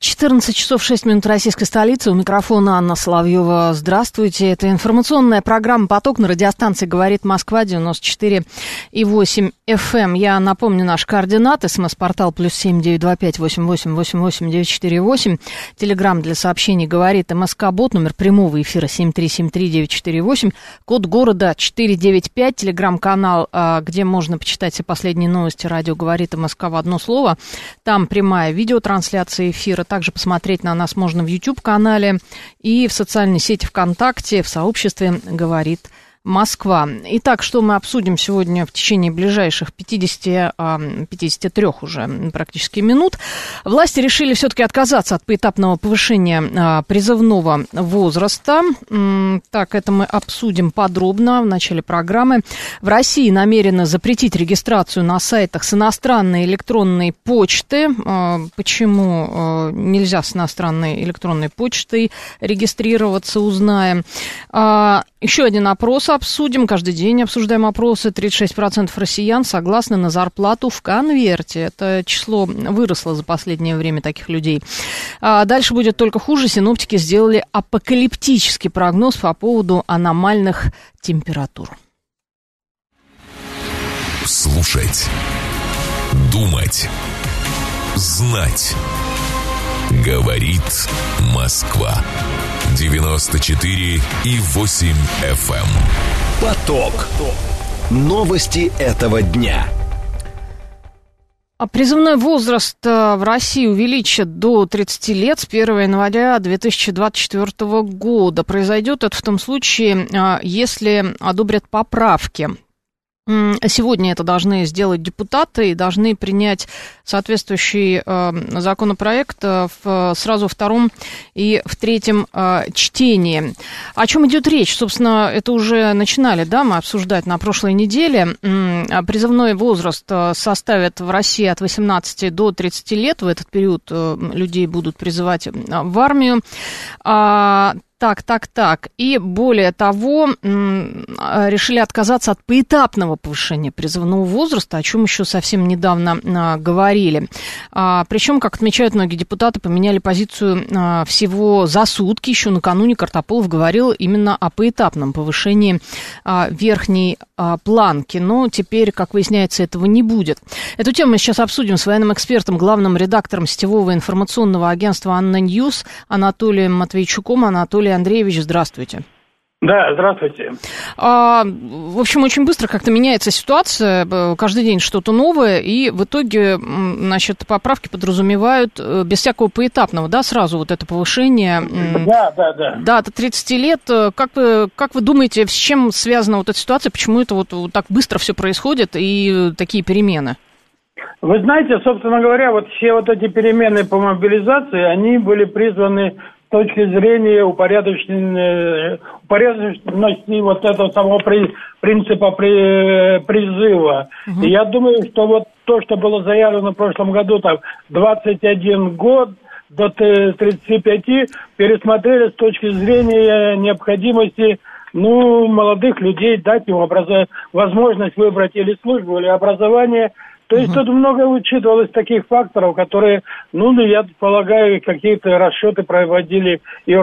14 часов 6 минут российской столицы. У микрофона Анна Соловьева. Здравствуйте. Это информационная программа «Поток» на радиостанции «Говорит Москва» 94 и 8 FM. Я напомню наши координаты. СМС-портал плюс семь девять два пять восемь восемь восемь восемь девять четыре восемь. Телеграмм для сообщений «Говорит МСК-бот». Номер прямого эфира семь три семь три девять четыре восемь. Код города 495. Телеграм-канал, а, где можно почитать все последние новости. Радио «Говорит МСК» в одно слово. Там прямая видеотрансляция эфира также посмотреть на нас можно в YouTube-канале и в социальной сети ВКонтакте, в сообществе «Говорит Москва. Итак, что мы обсудим сегодня в течение ближайших 50, 53 а, уже практически минут. Власти решили все-таки отказаться от поэтапного повышения а, призывного возраста. Так, это мы обсудим подробно в начале программы. В России намерены запретить регистрацию на сайтах с иностранной электронной почты. А, почему нельзя с иностранной электронной почтой регистрироваться, узнаем. Еще один опрос обсудим. Каждый день обсуждаем опросы. 36% россиян согласны на зарплату в конверте. Это число выросло за последнее время таких людей. А дальше будет только хуже. Синоптики сделали апокалиптический прогноз по поводу аномальных температур. Слушать. Думать. Знать. Говорит Москва. 94 и 8 FM. Эм. Поток. Новости этого дня. А призывной возраст э, в России увеличат до 30 лет с 1 января 2024 года. Произойдет это в том случае, э, если одобрят поправки Сегодня это должны сделать депутаты и должны принять соответствующий э, законопроект э, в сразу втором и в третьем э, чтении. О чем идет речь? Собственно, это уже начинали, да, мы обсуждать на прошлой неделе. Призывной возраст составит в России от 18 до 30 лет. В этот период людей будут призывать в армию. Так, так, так. И более того, а, решили отказаться от поэтапного повышения призывного возраста, о чем еще совсем недавно а, говорили. А, причем, как отмечают многие депутаты, поменяли позицию всего за сутки. Еще накануне Картополов говорил именно о поэтапном повышении верхней планки. Но теперь, как выясняется, этого не будет. Эту тему мы сейчас обсудим с военным экспертом, главным редактором сетевого информационного агентства «ANNA News» Анатолием Матвейчуком. Анатолий Анатолий Андреевич, здравствуйте. Да, здравствуйте. А, в общем, очень быстро как-то меняется ситуация, каждый день что-то новое, и в итоге, значит, поправки подразумевают э, без всякого поэтапного, да, сразу вот это повышение. Да, да, да. Да, до 30 лет. Как вы, как вы думаете, с чем связана вот эта ситуация, почему это вот, вот так быстро все происходит и такие перемены? Вы знаете, собственно говоря, вот все вот эти перемены по мобилизации, они были призваны с точки зрения упорядоченности, упорядоченности вот этого самого при, принципа при, призыва. Угу. И я думаю, что вот то, что было заявлено в прошлом году, там 21 год до 35, пересмотрели с точки зрения необходимости ну, молодых людей, дать им образа... возможность выбрать или службу, или образование – то есть угу. тут много учитывалось таких факторов, которые, ну, ну я полагаю, какие-то расчеты проводили и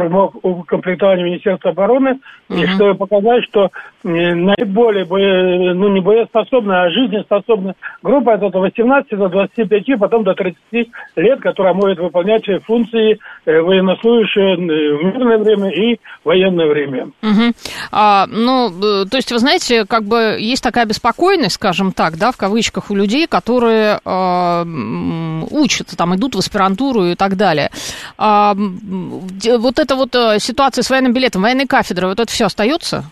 комплектования Министерства обороны, угу. и чтобы показать, что наиболее, ну, не боеспособная, а жизнеспособная группа это от 18 до 25, потом до 30 лет, которая может выполнять функции э, военнослужащие в мирное время и военное время. Угу. А, ну, э, то есть, вы знаете, как бы есть такая беспокойность, скажем так, да, в кавычках у людей, которые э, учатся, там идут в аспирантуру и так далее. А, вот эта вот э, ситуация с военным билетом, военной кафедрой, вот это все остается?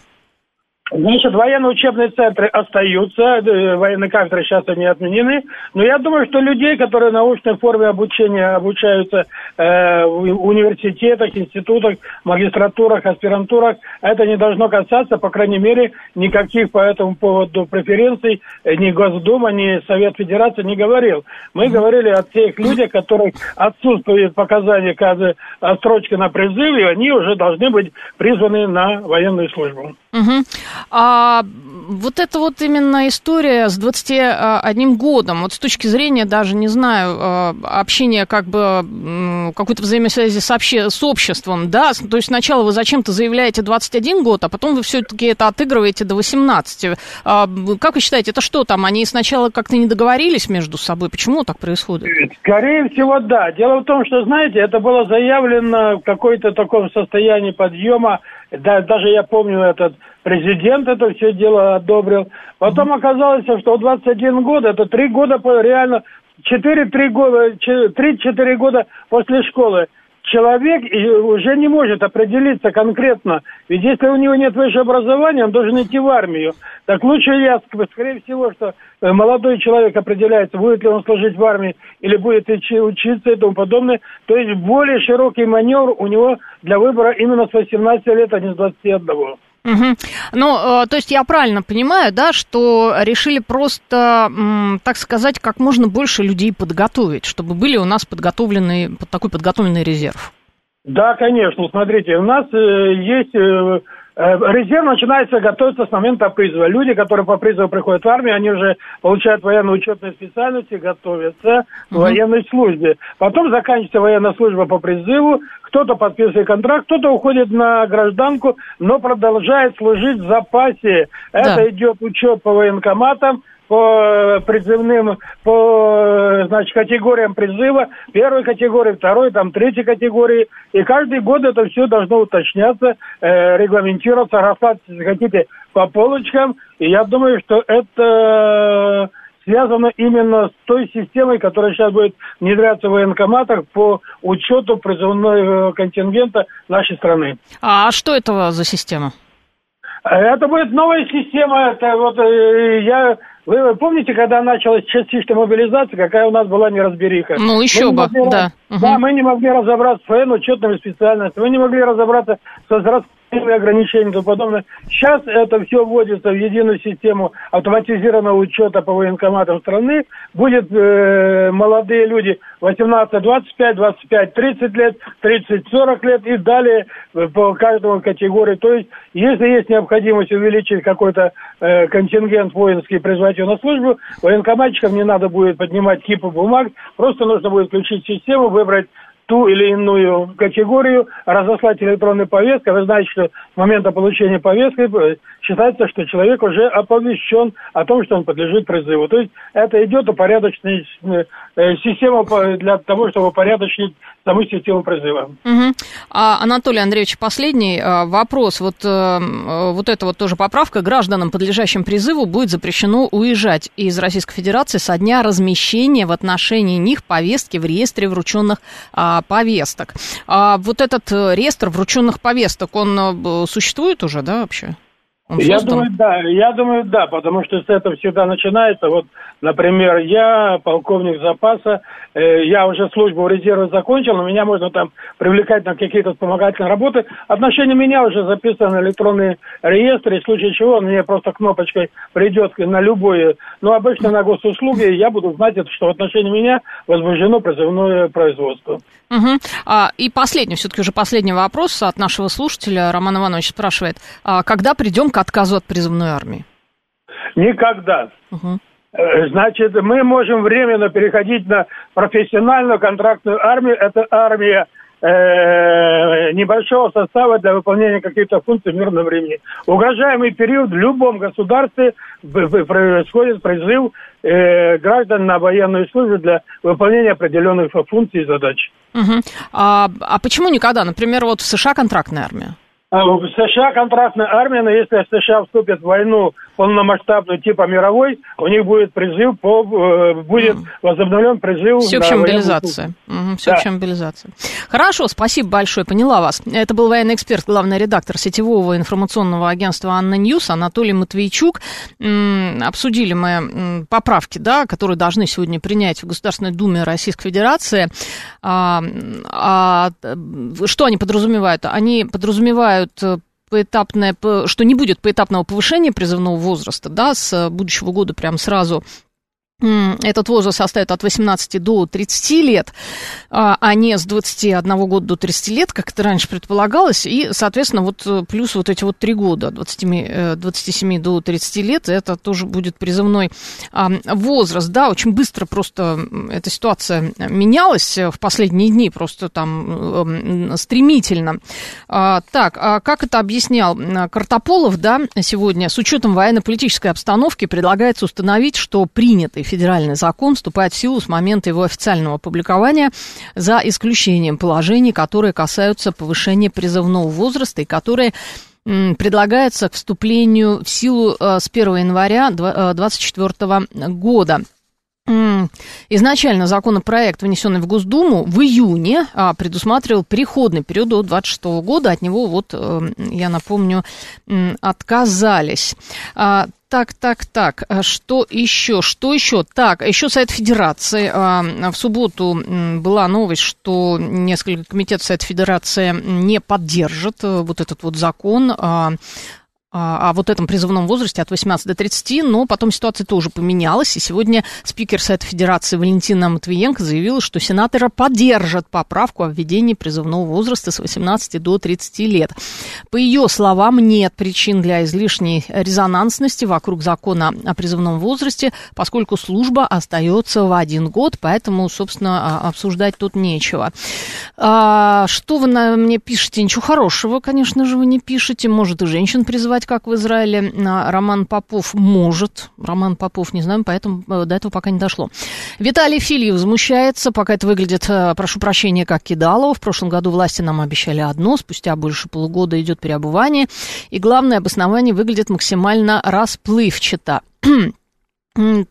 Значит, военно-учебные центры остаются, э, военные кафедры сейчас они отменены, но я думаю, что людей, которые в научной форме обучения обучаются э, в университетах, институтах, магистратурах, аспирантурах, это не должно касаться, по крайней мере, никаких по этому поводу преференций ни Госдума, ни Совет Федерации не говорил. Мы говорили о тех людях, которых отсутствует показания отсрочки на призыв, и они уже должны быть призваны на военную службу. Угу. А вот это вот именно история с 21 годом, вот с точки зрения даже, не знаю, а, общения как бы какой-то взаимосвязи с, обще... с обществом, да, то есть сначала вы зачем-то заявляете 21 год, а потом вы все-таки это отыгрываете до 18. А, как вы считаете, это что там, они сначала как-то не договорились между собой, почему так происходит? Скорее всего, да. Дело в том, что, знаете, это было заявлено в какой-то таком состоянии подъема да, даже я помню, этот президент это все дело одобрил. Потом оказалось, что 21 год, это 3 года, реально, 4-3 года, 3-4 года после школы человек уже не может определиться конкретно. Ведь если у него нет высшего образования, он должен идти в армию. Так лучше я, скорее всего, что э, молодой человек определяется, будет ли он служить в армии или будет учиться и тому подобное. То есть более широкий маневр у него для выбора именно с 18 лет, а не с 21. Угу. Ну, э, то есть я правильно понимаю, да, что решили просто, так сказать, как можно больше людей подготовить, чтобы были у нас подготовленный, такой подготовленный резерв? Да, конечно. Смотрите, у нас э, есть э, резерв начинается готовиться с момента призыва. Люди, которые по призыву приходят в армию, они уже получают военно-учетные специальности, готовятся к военной службе. Потом заканчивается военная служба по призыву, кто-то подписывает контракт, кто-то уходит на гражданку, но продолжает служить в запасе. Это да. идет учет по военкоматам, по призывным, по значит, категориям призыва, первой категории, второй, там, третьей категории. И каждый год это все должно уточняться, э, регламентироваться, рассматриваться, если хотите, по полочкам. И я думаю, что это связано именно с той системой, которая сейчас будет внедряться в военкоматах по учету призывного контингента нашей страны. А что это за система? Это будет новая система. Это вот э, я вы помните, когда началась частичная мобилизация, какая у нас была неразбериха? Ну, еще бы, могли, да. Да, угу. мы не могли разобраться с военно-учетными специальностями, мы не могли разобраться с ограничения и тому подобное. Сейчас это все вводится в единую систему автоматизированного учета по военкоматам страны. Будет э, молодые люди 18, 25, 25, 30 лет, 30, 40 лет и далее по каждому категории. То есть, если есть необходимость увеличить какой-то э, контингент воинский призвать его на службу, военкоматчикам не надо будет поднимать кипы бумаг, просто нужно будет включить систему, выбрать ту или иную категорию, разослать электронную повестку. Вы знаете, что с момента получения повестки э, считается, что человек уже оповещен о том, что он подлежит призыву. То есть это идет упорядоченная э, система для того, чтобы упорядочить саму систему призыва. Угу. А, Анатолий Андреевич, последний а, вопрос. Вот, вот эта вот тоже поправка. Гражданам, подлежащим призыву, будет запрещено уезжать из Российской Федерации со дня размещения в отношении них повестки в реестре врученных а, повесток. А вот этот реестр врученных повесток, он существует уже, да, вообще? Он я думаю, да, я думаю, да, потому что с этого всегда начинается. Вот, например, я полковник запаса, э, я уже службу резерва закончил, но меня можно там привлекать на какие-то вспомогательные работы. Отношение меня уже записано в электронный реестр, и в случае чего он мне просто кнопочкой придет на любое, ну, обычно на госуслуги, я буду знать, что в отношении меня возбуждено призывное производство. Угу. А, и последний, все-таки уже последний вопрос от нашего слушателя. Роман Иванович спрашивает, а когда придем к отказу от призывной армии? Никогда. Угу. Значит, мы можем временно переходить на профессиональную контрактную армию. Это армия э, небольшого состава для выполнения каких-то функций в мирном времени. Угрожаемый период в любом государстве происходит призыв э, граждан на военную службу для выполнения определенных функций и задач. Угу. А, а почему никогда? Например, вот в США контрактная армия. В США контрактная армия, но если США вступит в войну полномасштабную типа мировой, у них будет призыв, по, э, будет возобновлен призыв. Всеобщая мобилизация. Угу, всеобщая да. мобилизация. Хорошо, спасибо большое, поняла вас. Это был военный эксперт, главный редактор сетевого информационного агентства ANNA News Анатолий Матвейчук. Обсудили мы поправки, да, которые должны сегодня принять в Государственной Думе Российской Федерации. А, а, что они подразумевают? Они подразумевают э, поэтапное, что не будет поэтапного повышения призывного возраста, да, с будущего года прям сразу этот возраст составит от 18 до 30 лет, а, а не с 21 года до 30 лет, как это раньше предполагалось. И, соответственно, вот э, плюс вот эти вот три года, 27, 27 э, до 30 лет, это тоже будет призывной возраст. Да, очень быстро просто эта ситуация менялась в последние дни, просто там стремительно. А, так, а как это объяснял Картополов, да, сегодня, с учетом военно-политической обстановки предлагается установить, что принятый федеральный закон вступает в силу с момента его официального опубликования, за исключением положений, которые касаются повышения призывного возраста и которые предлагаются к вступлению в силу э, с 1 января 2024 э, года. Изначально законопроект, внесенный в Госдуму в июне, а, предусматривал переходный период до 26 года. От него, вот, э, я напомню, отказались. Так, так, так. А что еще? Что еще? Так, еще Совет Федерации. А, в субботу была новость, что несколько комитетов Совета Федерации не поддержат э, вот этот вот закон а, о вот этом призывном возрасте от 18 до 30, но потом ситуация тоже поменялась, и сегодня спикер Совета Федерации Валентина Матвиенко заявила, что сенаторы поддержат поправку о введении призывного возраста с 18 до 30 лет. По ее словам, нет причин для излишней резонансности вокруг закона о призывном возрасте, поскольку служба остается в один год, поэтому, собственно, а, обсуждать тут нечего. А, что вы на мне пишете? Ничего хорошего, конечно же, вы не пишете. Может, и женщин призывать сделать, как в Израиле, Роман Попов может. Роман Попов, не знаю, поэтому э, до этого пока не дошло. Виталий Фильев возмущается, пока это выглядит, э, прошу прощения, как кидало. В прошлом году власти нам обещали одно, спустя больше полугода идет переобувание. И главное обоснование выглядит максимально расплывчато.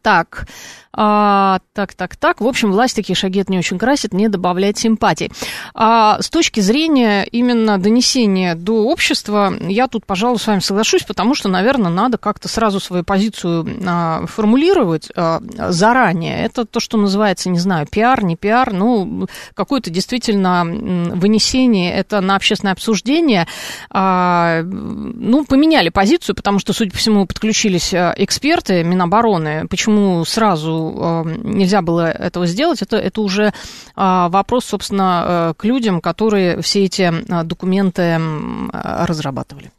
Так, а, так, так, так. В общем, власть такие шаги не очень красит, не добавляет симпатий. А с точки зрения именно донесения до общества, я тут, пожалуй, с вами соглашусь, потому что, наверное, надо как-то сразу свою позицию а, формулировать а, заранее. Это то, что называется, не знаю, пиар, не пиар, ну, какое-то действительно вынесение, это на общественное обсуждение. А, ну, поменяли позицию, потому что, судя по всему, подключились а, эксперты Минобороны. Почему сразу нельзя было этого сделать, это, это уже а, вопрос, собственно, э, к людям, которые все эти а, документы разрабатывали.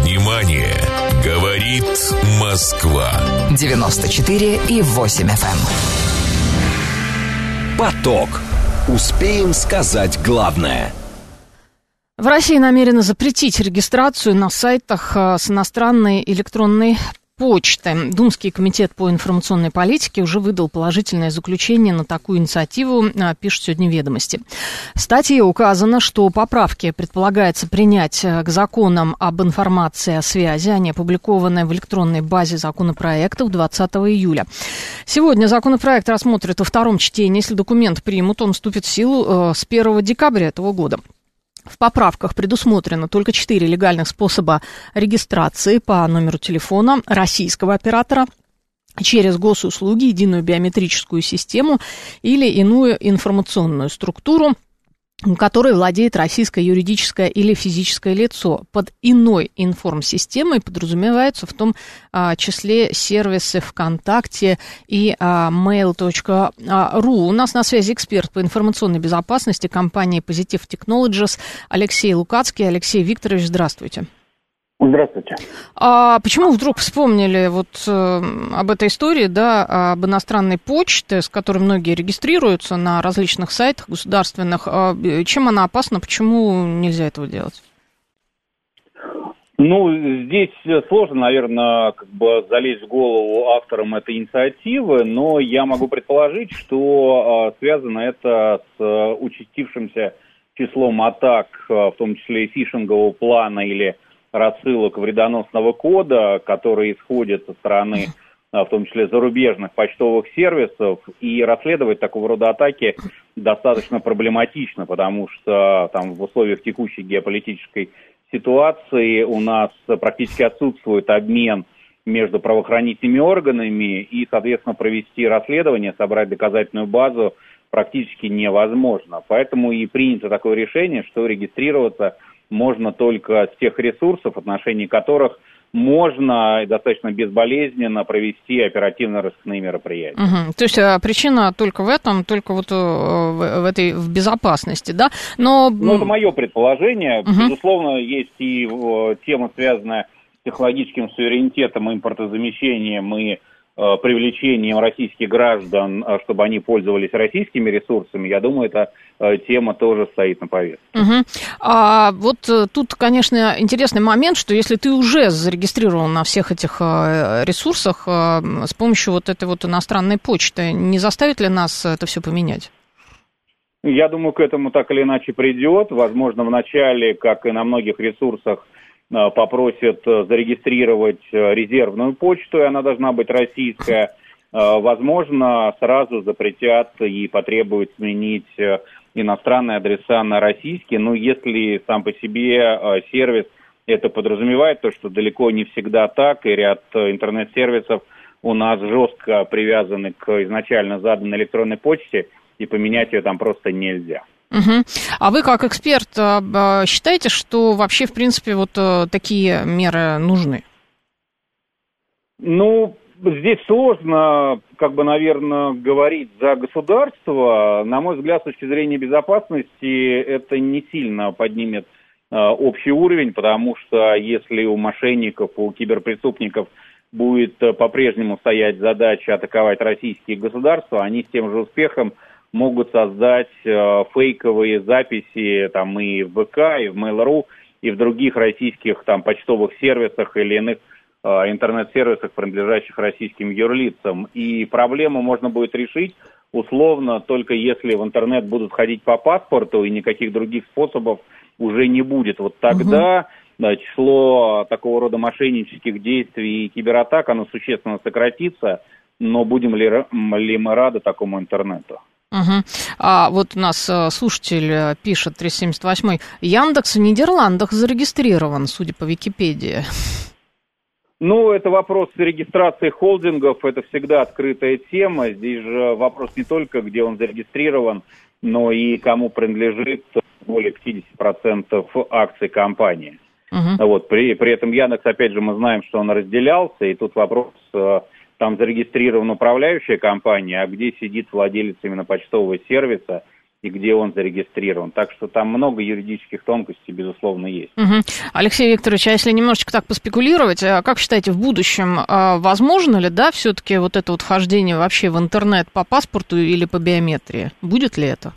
Внимание! Говорит Москва. 94 и 8 FM. Эм. Поток. Успеем сказать главное – в России намерены запретить регистрацию на сайтах э, с иностранной электронной почты. Думский комитет по информационной политике уже выдал положительное заключение на такую инициативу, э, пишут сегодня ведомости. В статье указано, что поправки предполагается принять э, к законам об информации о связи. Они опубликованы в электронной базе законопроектов 20 июля. Сегодня законопроект рассмотрят во втором чтении. Если документ примут, он вступит в силу с 1 декабря этого года. В поправках предусмотрено только четыре легальных способа регистрации по номеру телефона российского оператора через госуслуги, единую биометрическую систему или иную информационную структуру которой владеет российское юридическое или физическое лицо. Под иной информсистемой подразумеваются в том а, числе сервисы ВКонтакте и а, mail.ru. У нас на связи эксперт по информационной безопасности компании Positive Technologies Алексей Лукацкий. Алексей Викторович, здравствуйте. Здравствуйте. А почему вдруг вспомнили вот э, об этой истории, да, об иностранной почте, с которой многие регистрируются на различных сайтах государственных? А, чем она опасна, почему нельзя этого делать? Ну, здесь сложно, наверное, как бы залезть в голову авторам этой инициативы, но я могу предположить, что э, связано это с э, участившимся числом атак, э, в том числе и фишингового плана или рассылок вредоносного кода, которые исходят со стороны в том числе зарубежных почтовых сервисов, и расследовать такого рода атаки достаточно проблематично, потому что там в условиях текущей геополитической ситуации у нас практически отсутствует обмен между правоохранительными органами и, соответственно, провести расследование, собрать доказательную базу практически невозможно. Поэтому и принято такое решение, что регистрироваться можно только с тех ресурсов, в отношении которых можно достаточно безболезненно провести оперативно-розыскные мероприятия. Угу. То есть а, причина только в этом, только вот э, в, в этой в безопасности, да? Но... Ну, это мое предположение. Угу. Безусловно, есть и э, тема, связанная с технологическим суверенитетом, импортозамещением и привлечением российских граждан, э, чтобы они пользовались российскими ресурсами, я думаю, эта э, тема тоже стоит на повестке. Угу. А вот тут, конечно, интересный момент, что если ты уже зарегистрирован на всех этих ресурсах с помощью вот этой вот иностранной почты, не заставит ли нас это все поменять? Я думаю, к этому так или иначе придет. Возможно, в начале, как и на многих ресурсах, Э, попросят э, зарегистрировать э, резервную почту, и она должна быть российская. Возможно, сразу запретят и потребуют сменить иностранные адреса на российские. Но если сам по себе сервис это подразумевает, то что далеко не всегда так, и ряд интернет-сервисов у нас жестко привязаны к изначально заданной электронной почте, и поменять ее там просто нельзя. Угу. А вы как эксперт а, а, считаете, что вообще, в принципе, вот э, такие меры нужны? Ну, здесь сложно, как бы, наверное, говорить за государство. На мой взгляд, с точки зрения безопасности, это не сильно поднимет э, общий уровень, потому что если у мошенников, у киберпреступников будет э, по-прежнему стоять задача атаковать российские государства, они с тем же успехом могут создать э, фейковые записи там и в ВК, и в Mail.ru, и в других российских там почтовых сервисах или иных э, интернет-сервисах, принадлежащих российским юрлицам. И проблему можно будет решить условно только если в интернет будут ходить по паспорту и никаких других способов уже не будет. Вот тогда угу. да, число такого рода мошеннических действий и кибератак, оно существенно сократится, но будем ли, ли мы рады такому интернету? Угу. А вот у нас э, слушатель э, пишет, 378-й, Яндекс в Нидерландах зарегистрирован, судя по Википедии. Ну, это вопрос регистрации холдингов, это всегда открытая тема. Здесь же вопрос не только, где он зарегистрирован, но и кому принадлежит более 50% акций компании. Uh-huh. Вот, при, при этом Яндекс, опять же, мы знаем, что он разделялся, и тут вопрос э, там зарегистрирована управляющая компания, а где сидит владелец именно почтового сервиса и где он зарегистрирован. Так что там много юридических тонкостей, безусловно, есть. Угу. Алексей Викторович, а если немножечко так поспекулировать, а как считаете, в будущем а возможно ли, да, все-таки вот это вот вхождение вообще в интернет по паспорту или по биометрии? Будет ли это?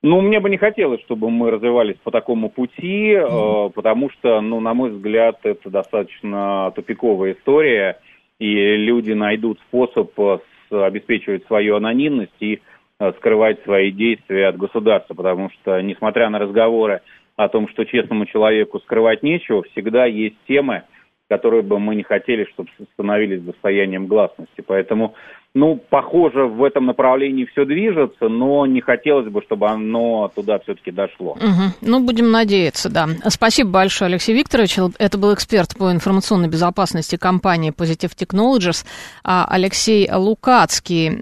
Ну, мне бы не хотелось, чтобы мы развивались по такому пути, э, потому что, ну, на мой взгляд, это достаточно тупиковая история и люди найдут способ э, обеспечивать свою анонимность и э, скрывать свои действия от государства, потому что, несмотря на разговоры о том, что честному человеку скрывать нечего, всегда есть темы, которые бы мы не хотели, чтобы становились достоянием гласности. Поэтому ну, похоже, в этом направлении все движется, но не хотелось бы, чтобы оно туда все-таки дошло. Угу. Ну, будем надеяться, да. Спасибо большое, Алексей Викторович. Это был эксперт по информационной безопасности компании Positive Technologies. А Алексей Лукацкий.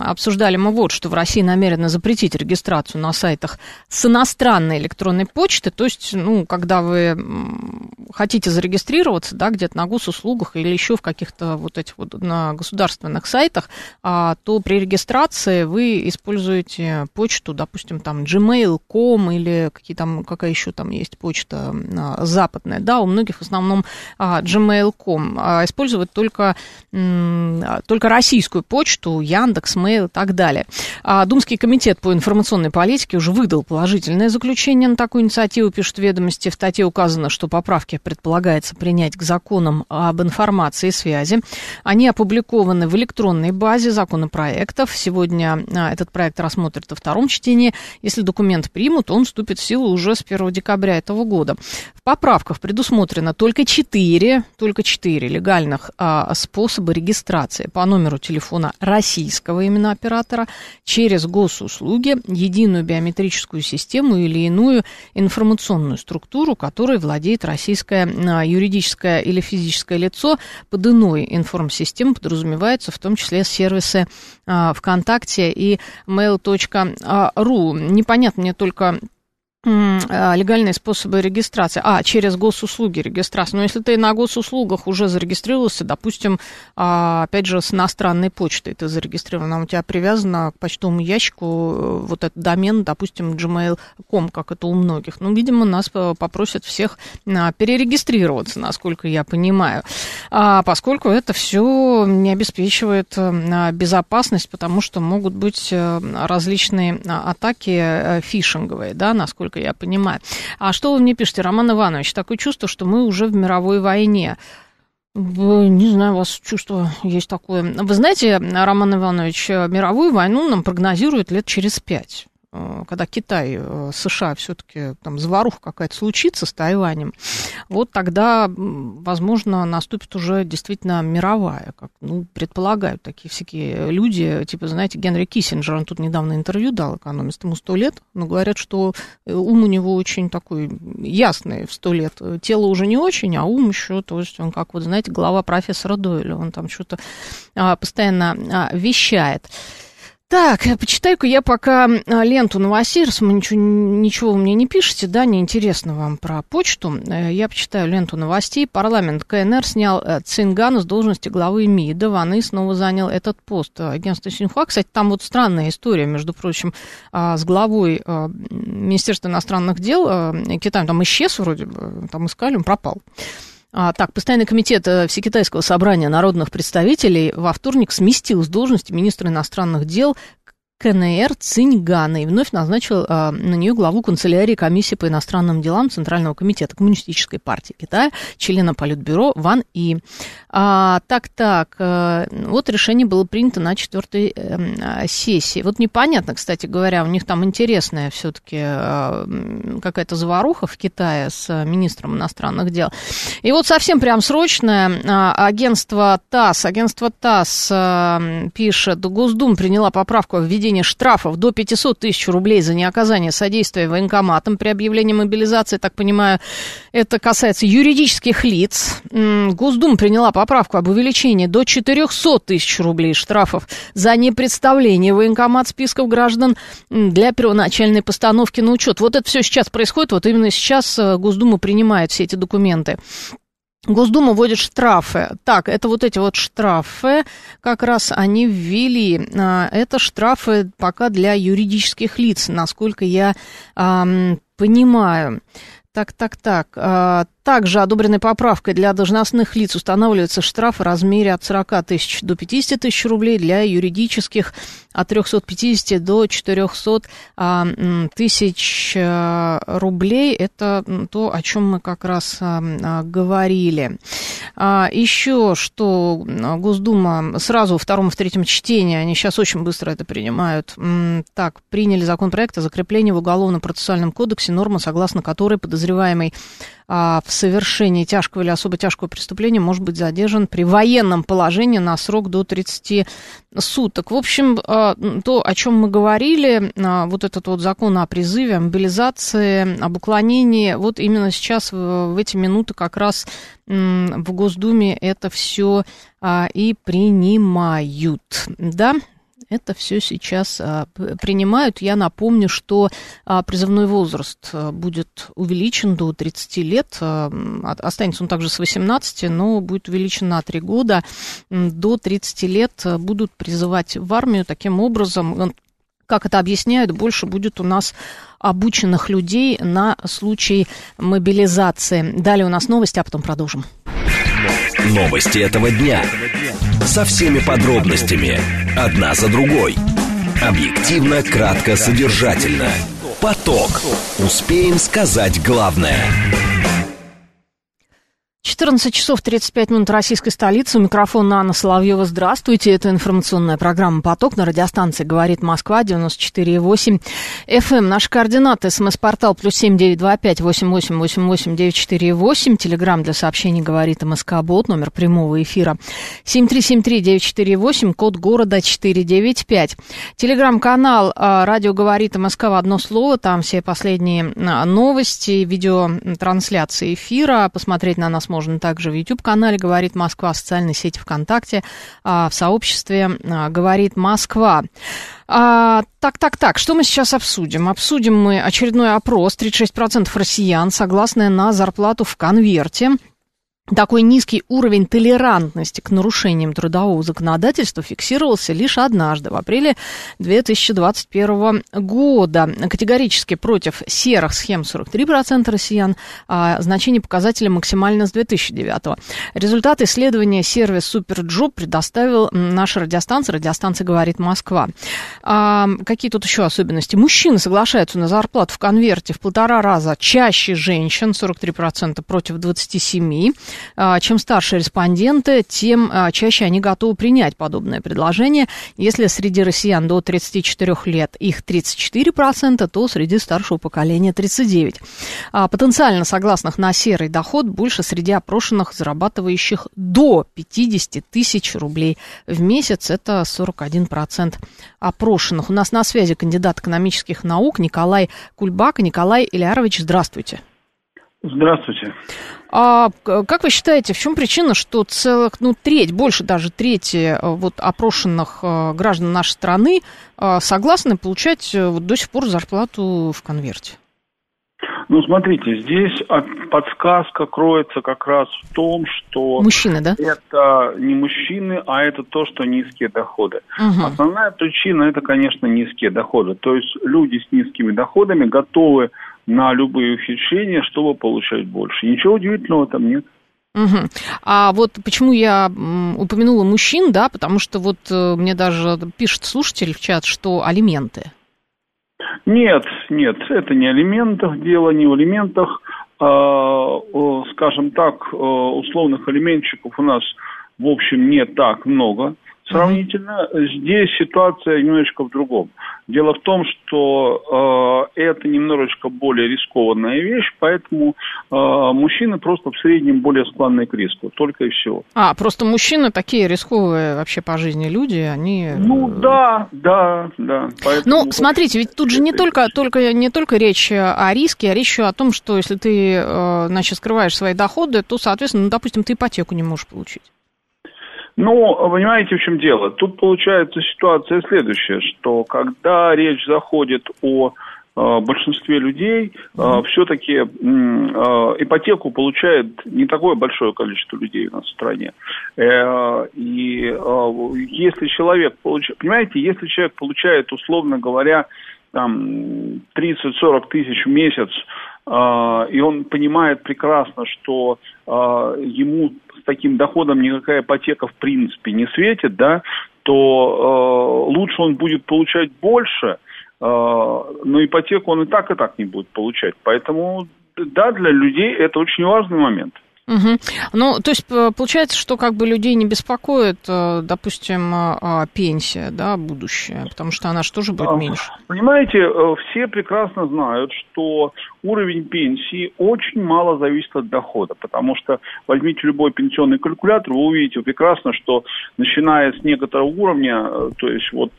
Обсуждали мы вот, что в России намерены запретить регистрацию на сайтах с иностранной электронной почты. То есть, ну, когда вы хотите зарегистрироваться, да, где-то на госуслугах или еще в каких-то вот этих вот на государственных сайтах, а, то при регистрации вы используете почту, допустим, там gmail.com или какие там, какая еще там есть почта а, западная, да, у многих в основном а, gmail.com. А, используют только, только российскую почту, Яндекс, Mail и так далее. А, Думский комитет по информационной политике уже выдал положительное заключение на такую инициативу, пишут ведомости. В статье указано, что поправки предполагается принять к законам об информации и связи. Они опубликованы в электронной базе законопроектов. Сегодня а, этот проект рассмотрят во втором чтении. Если документ примут, он вступит в силу уже с 1 декабря этого года. В поправках предусмотрено только 4, только 4 легальных а, способа регистрации по номеру телефона российского именно оператора через госуслуги, единую биометрическую систему или иную информационную структуру, которой владеет российское а, юридическое или физическое лицо. Под иной информсистемой подразумеваются в том числе сервисы а, ВКонтакте и mail.ru. Непонятно мне только а, легальные способы регистрации. А, через госуслуги регистрации. Но если ты на госуслугах уже зарегистрировался, допустим, а, опять же, с иностранной почтой ты зарегистрирован, у тебя привязано к почтовому ящику э, вот этот домен, допустим, gmail.com, как это у многих. Ну, видимо, нас попросят всех а, перерегистрироваться, насколько я понимаю, поскольку это все не обеспечивает э, безопасность, потому что могут быть э, различные атаки фишинговые, да, насколько насколько я понимаю. А что вы мне пишете, Роман Иванович? Такое чувство, что мы уже в мировой войне. Не знаю, у вас чувство есть такое. Вы знаете, Роман Иванович, мировую войну нам прогнозируют лет через пять. Э, когда Китай, э, США все-таки там заваруха какая-то случится с Тайванем, вот тогда, возможно, наступит уже действительно мировая, как ну, предполагают такие всякие люди, типа, знаете, Генри Киссинджер, он тут недавно интервью дал, экономист, ему сто лет, но говорят, что э, ум у него очень такой ясный в сто лет. Тело уже не очень, а ум еще, то есть он как, вот знаете, глава профессора Дойля, он там что-то а, постоянно а, вещает. Так, э, почитаю-ка я пока а, ленту новостей, раз вы ничего, ничего мне не пишете, да, неинтересно вам про почту. Э, я почитаю ленту новостей. Парламент КНР снял э, Цингана с должности главы МИДа. Ван И снова занял этот пост. Агентство Синьхуа, кстати, там вот странная история, между прочим, а, с главой а, Министерства иностранных дел. Китай там исчез вроде бы, там искали, он пропал. А, так, постоянный комитет Всекитайского собрания народных представителей во вторник сместил с должности министра иностранных дел КНР Циньгана и вновь назначил а, на нее главу канцелярии комиссии по иностранным делам Центрального комитета Коммунистической партии Китая, члена Политбюро Ван И. А, так, так, а, вот решение было принято на четвертой а, сессии. Вот непонятно, кстати говоря, у них там интересная все-таки а, какая-то заваруха в Китае с министром иностранных дел. И вот совсем прям срочное а, агентство ТАСС, агентство ТАСС а, пишет, Госдума приняла поправку о введении введение штрафов до 500 тысяч рублей за неоказание содействия военкоматам при объявлении мобилизации. Так понимаю, это касается юридических лиц. Госдума приняла поправку об увеличении до 400 тысяч рублей штрафов за непредставление военкомат списков граждан для первоначальной постановки на учет. Вот это все сейчас происходит, вот именно сейчас э, Госдума принимает все эти документы. Госдума вводит штрафы. Так, это вот эти вот штрафы, как раз они ввели. А, это штрафы пока для юридических лиц, насколько я эм, понимаю. Так, так, так. А, также одобренной поправкой для должностных лиц устанавливается штраф в размере от 40 тысяч до 50 тысяч рублей, для юридических от 350 до 400 а, тысяч а, рублей. Это то, о чем мы как раз говорили. Еще что Госдума сразу во втором и в третьем чтении, они сейчас очень быстро это принимают, так, приняли законопроект о закреплении в Уголовно-процессуальном кодексе нормы, согласно которой подозреваемый а, в совершении тяжкого или особо тяжкого преступления может быть задержан при военном положении на срок до 30 суток. В общем, а, то, о чем мы говорили, а, вот этот вот закон о призыве, о мобилизации, об уклонении, вот именно сейчас в эти минуты как раз в Госдуме это все и принимают, да? Это все сейчас а, принимают. Я напомню, что а, призывной возраст а, будет увеличен до 30 лет. А, останется он также с 18, но будет увеличен на 3 года. До 30 лет будут призывать в армию. Таким образом, как это объясняют, больше будет у нас обученных людей на случай мобилизации. Далее у нас новости, а потом продолжим. Новости этого дня. Со всеми подробностями. Одна за другой. Объективно, кратко, содержательно. Поток. Успеем сказать главное. 14 часов 35 минут российской столицы. У микрофона Анна Соловьева. Здравствуйте. Это информационная программа «Поток» на радиостанции «Говорит Москва» 94,8 FM. Эм. Наши координаты. СМС-портал плюс семь девять два пять восемь восемь восемь восемь девять четыре восемь. Телеграмм для сообщений «Говорит МСК Бот». Номер прямого эфира семь три семь три девять четыре восемь. Код города четыре девять пять. Телеграм-канал а, «Радио говорит МСК» в одно слово. Там все последние а, новости, видеотрансляции эфира. Посмотреть на нас можно также в YouTube-канале «Говорит Москва», в социальной сети ВКонтакте, а, в сообществе а, «Говорит Москва». А, так, так, так, что мы сейчас обсудим? Обсудим мы очередной опрос. 36% россиян согласны на зарплату в конверте такой низкий уровень толерантности к нарушениям трудового законодательства фиксировался лишь однажды, в апреле 2021 года. Категорически против серых схем 43% россиян, а значение показателя максимально с 2009. Результат исследования сервис SuperJob предоставил наша радиостанция, радиостанция «Говорит Москва». А, какие тут еще особенности? Мужчины соглашаются на зарплату в конверте в полтора раза чаще женщин, 43% против 27%. А, чем старше респонденты, тем а, чаще они готовы принять подобное предложение. Если среди россиян до 34 лет их 34%, то среди старшего поколения 39%. А потенциально согласных на серый доход больше среди опрошенных, зарабатывающих до 50 тысяч рублей в месяц. Это 41% опрошенных. У нас на связи кандидат экономических наук Николай Кульбак. Николай Илярович, здравствуйте. Здравствуйте. А как вы считаете, в чем причина, что целых, ну, треть, больше даже трети э, вот опрошенных э, граждан нашей страны э, согласны получать вот до сих пор зарплату в конверте? Ну, смотрите, здесь подсказка кроется как раз в том, что... Мужчины, да? Это не мужчины, а это то, что низкие доходы. Угу. Основная причина – это, конечно, низкие доходы. То есть люди с низкими доходами готовы на любые ухищрения, чтобы получать больше. Ничего удивительного там нет. Угу. А вот почему я упомянула мужчин, да, потому что вот э, мне даже пишет слушатель в чат, что алименты. Нет, нет, это не алиментах, дело не в алиментах. А, скажем так, условных алиментчиков у нас, в общем, не так много сравнительно. Здесь ситуация немножечко в другом. Дело в том, что э, это немножечко более рискованная вещь, поэтому э, мужчины просто в среднем более склонны к риску, только и всего. А, просто мужчины такие рисковые вообще по жизни люди, они... Э, ну, да, да, да. Поэтому... Ну, смотрите, ведь тут же не только, только, не только речь о риске, а речь о том, что если ты, э, значит, скрываешь свои доходы, то, соответственно, ну, допустим, ты ипотеку не можешь получить. Ну, понимаете, в чем дело? Тут получается ситуация следующая, что когда речь заходит о э, большинстве людей mm-hmm. все-таки э, ипотеку получает не такое большое количество людей у нас в стране. И если человек получает, понимаете, если человек получает, условно говоря, там 30-40 тысяч в месяц, и он понимает прекрасно, что ему с таким доходом никакая ипотека в принципе не светит, да, то э, лучше он будет получать больше, э, но ипотеку он и так, и так не будет получать. Поэтому, да, для людей это очень важный момент. Угу. Ну, то есть получается, что как бы людей не беспокоит, э, допустим, э, а, пенсия, да, будущее, потому что она же тоже будет меньше. Понимаете, э, все прекрасно знают, что уровень пенсии очень мало зависит от дохода, потому что возьмите любой пенсионный калькулятор, вы увидите прекрасно, что начиная с некоторого уровня, то есть вот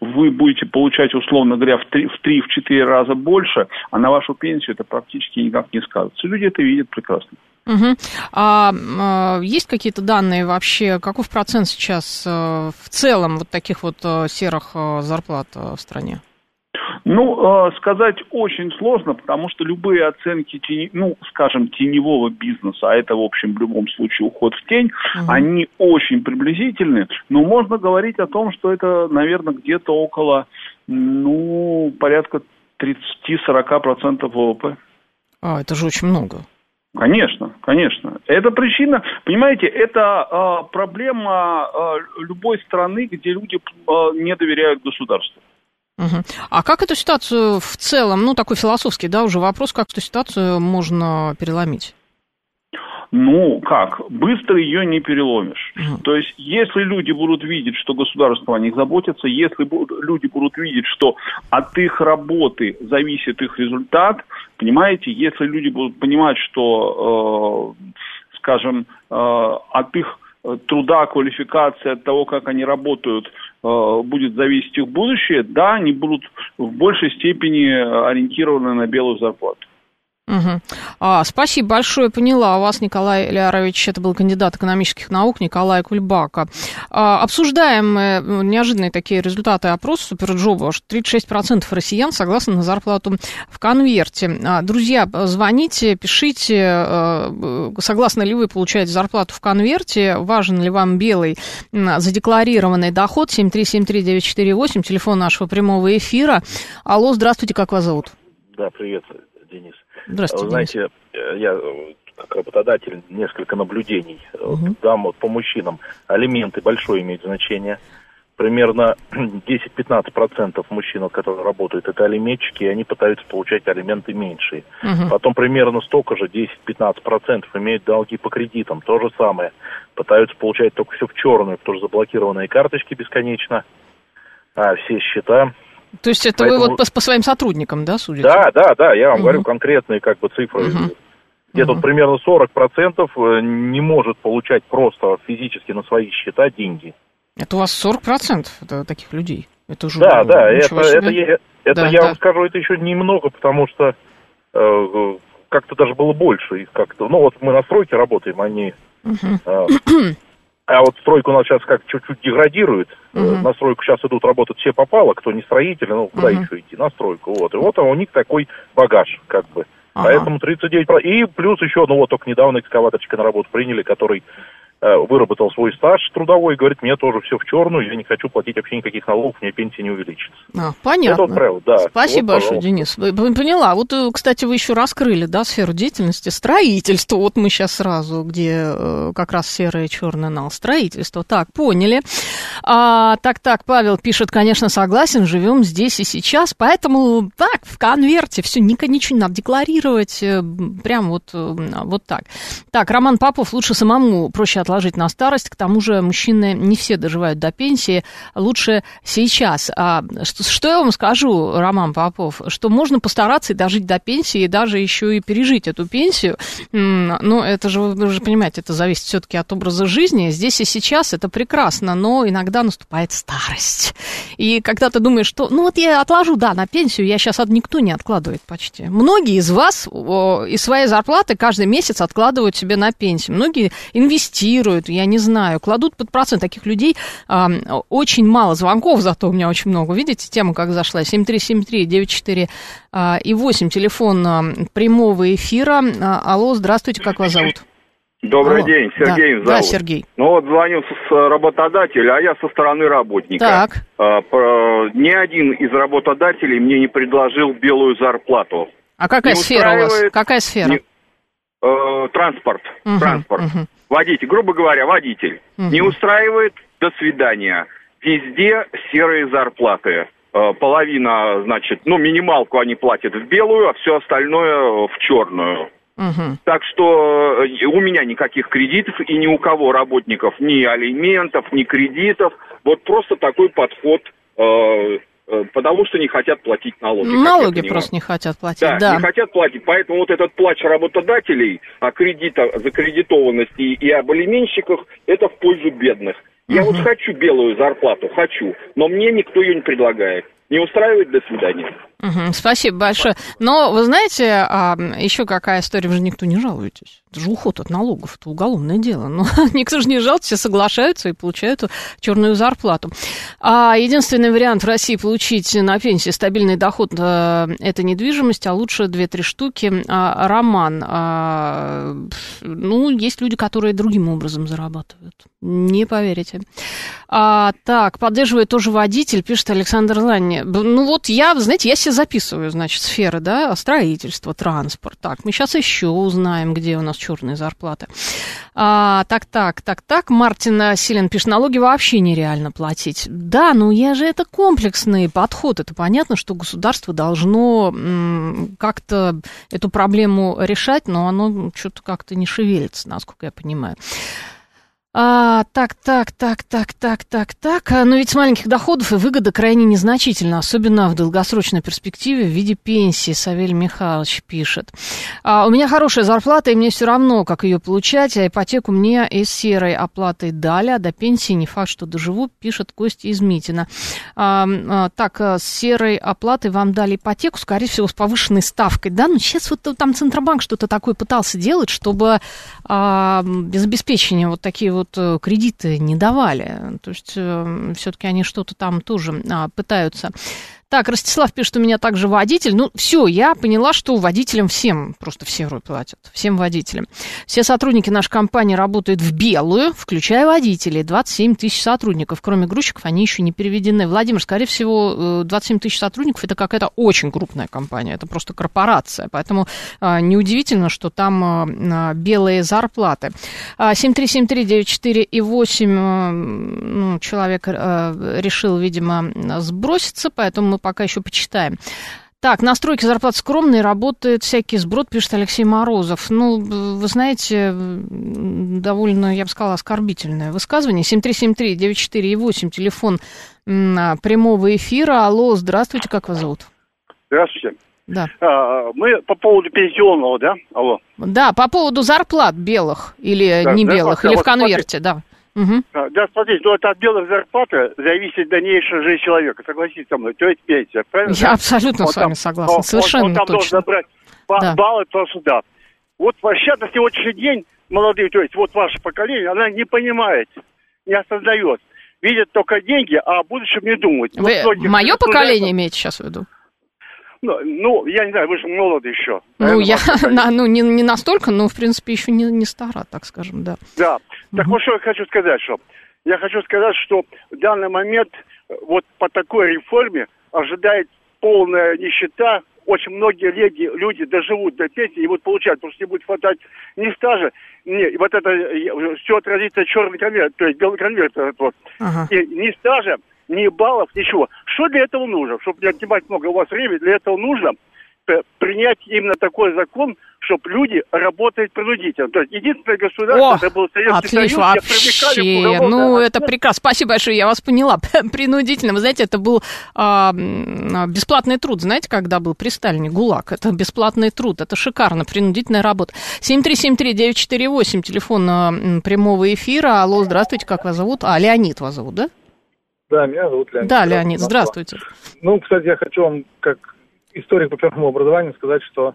вы будете получать, условно говоря, в 3-4 в раза больше, а на вашу пенсию это практически никак не скажется. Люди это видят прекрасно. Угу. А, а есть какие-то данные вообще, каков процент сейчас а, в целом вот таких вот а, серых а, зарплат в стране? Ну, э, сказать очень сложно, потому что любые оценки, тени, ну, скажем, теневого бизнеса, а это, в общем, в любом случае уход в тень, угу. они очень приблизительны, но можно говорить о том, что это, наверное, где-то около, ну, порядка 30-40% ВВП. А, это же очень много. Конечно, конечно. Это причина, понимаете, это э, проблема э, любой страны, где люди э, не доверяют государству. Угу. А как эту ситуацию в целом, ну, такой философский, да, уже вопрос, как эту ситуацию можно переломить? Ну, как? Быстро ее не переломишь. Угу. То есть, если люди будут видеть, что государство о них заботится, если люди будут видеть, что от их работы зависит их результат, понимаете, если люди будут понимать, что, э, скажем, э, от их труда, квалификации, от того, как они работают, э, будет зависеть их будущее, да, они будут в большей степени ориентированы на белую зарплату. Угу. А, спасибо большое, поняла. У вас, Николай Лярович, это был кандидат экономических наук Николай Кульбака. А, обсуждаем э, неожиданные такие результаты опроса Суперджоба, что 36% россиян согласны на зарплату в конверте. А, друзья, звоните, пишите, э, согласны ли вы получать зарплату в конверте, важен ли вам белый задекларированный доход, 7373948, телефон нашего прямого эфира. Алло, здравствуйте, как вас зовут? Да, привет, Денис. Здравствуйте. Вы знаете, э, я э, как работодатель несколько наблюдений угу. дам вот по мужчинам. Алименты большое имеют значение. Примерно 10-15% мужчин, которые работают, это алиметчики, и они пытаются получать алименты меньшие. Угу. Потом примерно столько же, 10-15% имеют долги по кредитам. То же самое. Пытаются получать только все в черную, потому что заблокированные карточки бесконечно, а все счета то есть это Поэтому... вы вот по, по своим сотрудникам, да, судите? Да, да, да, я вам угу. говорю конкретные как бы цифры. Угу. Где-то угу. примерно 40% э, не может получать просто физически на свои счета деньги. Это у вас 40% это таких людей? Это уже да, да, это, это, это да, я да. вам скажу, это еще немного, потому что э, как-то даже было больше их как-то. Ну вот мы на стройке работаем, они угу. э, а вот стройка у нас сейчас как чуть-чуть деградирует. Uh-huh. На стройку сейчас идут работать все попало, кто не строитель, ну куда uh-huh. еще идти, на стройку. Вот. И вот у них такой багаж, как бы. Ага. Поэтому 39%. И плюс еще, ну вот только недавно экскаваторчика на работу приняли, который выработал свой стаж трудовой, говорит, мне тоже все в черную, я не хочу платить вообще никаких налогов, мне пенсия не увеличится. А, понятно. Это вот правило, да. Спасибо вот, большое, Денис. Поняла. Вот, э, кстати, вы еще раскрыли, да, сферу деятельности строительство. Вот мы сейчас сразу, где э, как раз серое и черное нал. Строительство. Так, поняли. А, так, так, Павел пишет, конечно, согласен, живем здесь и сейчас, поэтому так, в конверте все, ничего не надо декларировать, прям вот, вот так. Так, Роман Попов, лучше самому проще отложить отложить на старость. К тому же мужчины не все доживают до пенсии. Лучше сейчас. А что, что я вам скажу, Роман Попов? Что можно постараться и дожить до пенсии, и даже еще и пережить эту пенсию. Но это же, вы же понимаете, это зависит все-таки от образа жизни. Здесь и сейчас это прекрасно, но иногда наступает старость. И когда ты думаешь, что, ну вот я отложу, да, на пенсию, я сейчас никто не откладывает почти. Многие из вас из своей зарплаты каждый месяц откладывают себе на пенсию. Многие инвестируют инвестируют, я не знаю, кладут под процент. Таких людей э, очень мало звонков, зато у меня очень много. Видите, тема как зашла? 7373-94 э, и 8, телефон э, прямого эфира. Э, алло, здравствуйте, как вас зовут? Добрый Алло. день, Сергей да. зовут. Да, Сергей. Ну вот звоню с работодателя, а я со стороны работника. Так. А, по, ни один из работодателей мне не предложил белую зарплату. А какая не сфера у вас? Какая сфера? Не, э, транспорт. Угу, транспорт. Угу. Водитель, грубо говоря, водитель. Угу. Не устраивает, до свидания. Везде серые зарплаты. Э, половина, значит, ну, минималку они платят в белую, а все остальное в черную. Угу. Так что э, у меня никаких кредитов и ни у кого работников ни алиментов, ни кредитов. Вот просто такой подход э, Э, потому что не хотят платить налоги. Налоги просто не хотят платить, да, да. не хотят платить. Поэтому вот этот плач работодателей о кредитах, закредитованности и об алименщиках, это в пользу бедных. Я угу. вот хочу белую зарплату, хочу, но мне никто ее не предлагает. Не устраивает, до свидания. Угу, спасибо большое. Но вы знаете, еще какая история, вы же никто не жалуетесь. Это же уход от налогов, это уголовное дело. Но никто же не жалуется, все соглашаются и получают черную зарплату. А единственный вариант в России получить на пенсии стабильный доход э, – это недвижимость, а лучше 2-3 штуки. А, роман. А, ну, есть люди, которые другим образом зарабатывают. Не поверите. А, так, поддерживает тоже водитель, пишет Александр Ланни. Ну вот я, знаете, я себе записываю, значит, сферы, да, строительство, транспорт. Так, мы сейчас еще узнаем, где у нас черные зарплаты. А, так, так, так, так. Мартин Силен пишет, налоги вообще нереально платить. Да, ну я же это комплексный подход. Это понятно, что государство должно как-то эту проблему решать, но оно что-то как-то не шевелится, насколько я понимаю. А, так, так, так, так, так, так, так. А, но ведь с маленьких доходов и выгода крайне незначительна, особенно в долгосрочной перспективе в виде пенсии, Савель Михайлович пишет. А, у меня хорошая зарплата, и мне все равно, как ее получать, а ипотеку мне из серой оплатой дали, а до пенсии не факт, что доживу, пишет Костя из Митина. А, а, так, а, с серой оплатой вам дали ипотеку, скорее всего, с повышенной ставкой, да? Ну, сейчас вот там Центробанк что-то такое пытался делать, чтобы а, без обеспечения вот такие вот вот э, кредиты не давали. То есть э, все-таки они что-то там тоже а, пытаются так, Ростислав пишет, у меня также водитель. Ну, все, я поняла, что водителям всем, просто все платят, всем водителям. Все сотрудники нашей компании работают в белую, включая водителей. 27 тысяч сотрудников. Кроме грузчиков, они еще не переведены. Владимир, скорее всего, 27 э, тысяч сотрудников – это какая-то очень крупная компания, это просто корпорация. Поэтому а, неудивительно, что там а, а белые зарплаты. 7373948 и 8 а, ну, человек а, решил, видимо, сброситься, поэтому мы пока еще почитаем. Так, настройки зарплат скромные, работает всякий сброд, пишет Алексей Морозов. Ну, вы знаете, довольно, я бы сказала, оскорбительное высказывание. 7373-94-8, телефон прямого эфира. Алло, здравствуйте, как вас зовут? Здравствуйте. Да. А, мы по поводу пенсионного, да? Алло. Да, по поводу зарплат белых или да, не белых, или в конверте, да. Угу. Да, смотрите, ну от белых зарплаты зависит дальнейшая жизнь человека, согласитесь со мной, то есть пенсия, правильно? Я абсолютно он с вами там, согласна, он, совершенно он, он там точно. должен набрать ба- да. баллы то сюда. Вот вообще на сегодняшний день молодые, то есть вот ваше поколение, она не понимает, не осознает. Видят только деньги, а о будущем не думают. Вы вот мое поколение имеете сейчас в виду? Ну, ну, я не знаю, вы же молоды еще. Ну, я, на, ну не, не настолько, но, в принципе, еще не, не стара, так скажем, да. Да. Так вот, что я хочу сказать, что я хочу сказать, что в данный момент вот по такой реформе ожидает полная нищета. Очень многие люди, люди доживут до пенсии и будут получать, потому что не будет хватать ни стажа, ни вот это все отразится черный конверт, то есть белый конверт. Вот. Ага. И ни стажа, ни баллов, ничего. Что для этого нужно? Чтобы не отнимать много у вас времени, для этого нужно принять именно такой закон, чтобы люди работали принудительно. То есть единственное государство, О, это был Советский отлично, Союз, вообще. Ну, это прекрасно. Спасибо большое, я вас поняла. принудительно. Вы знаете, это был а, бесплатный труд. Знаете, когда был при Сталине ГУЛАГ? Это бесплатный труд. Это шикарно. Принудительная работа. 7373948, телефон а, прямого эфира. Алло, здравствуйте, как вас зовут? А, Леонид вас зовут, да? Да, меня зовут Леонид. Да, Леонид, здравствуйте. Ну, кстати, я хочу вам, как историк по первому образованию, сказать, что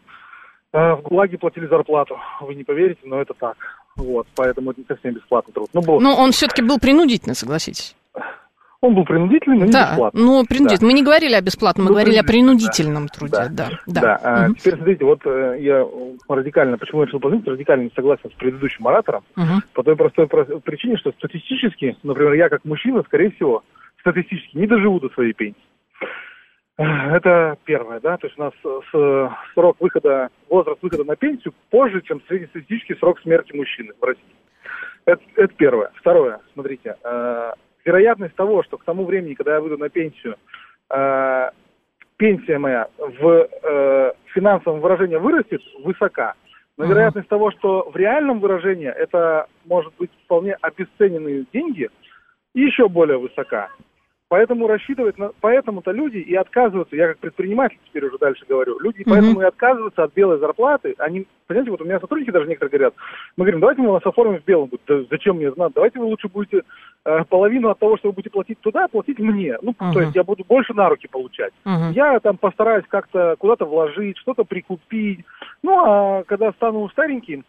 э, в ГУЛАГе платили зарплату. Вы не поверите, но это так. Вот, поэтому это не совсем бесплатный труд. Ну, был... Но он все-таки был принудительный, согласитесь. Он был принудительный, но не да, бесплатный. Ну, принудительный. Да. Мы не говорили о бесплатном, мы ну, говорили о принудительном да. труде. Да, да. да. да. Угу. Теперь смотрите, вот э, я радикально, почему я решил позвонить, радикально не согласен с предыдущим оратором, угу. по той простой причине, что статистически, например, я как мужчина, скорее всего, статистически не доживу до своей пенсии. Это первое, да, то есть у нас с, срок выхода, возраст выхода на пенсию позже, чем среднестатистический срок смерти мужчины в России. Это, это первое. Второе, смотрите, э, вероятность того, что к тому времени, когда я выйду на пенсию, э, пенсия моя в э, финансовом выражении вырастет, высока. Но uh-huh. вероятность того, что в реальном выражении это может быть вполне обесцененные деньги, еще более высока. Поэтому рассчитывать на... Поэтому-то люди и отказываются, я как предприниматель теперь уже дальше говорю, люди mm-hmm. поэтому и отказываются от белой зарплаты. Они, понимаете, вот у меня сотрудники даже некоторые говорят, мы говорим, давайте мы вас оформим в белом. Да зачем мне знать? Давайте вы лучше будете э, половину от того, что вы будете платить туда, платить мне. Ну, uh-huh. то есть я буду больше на руки получать. Uh-huh. Я там постараюсь как-то куда-то вложить, что-то прикупить. Ну, а когда стану стареньким,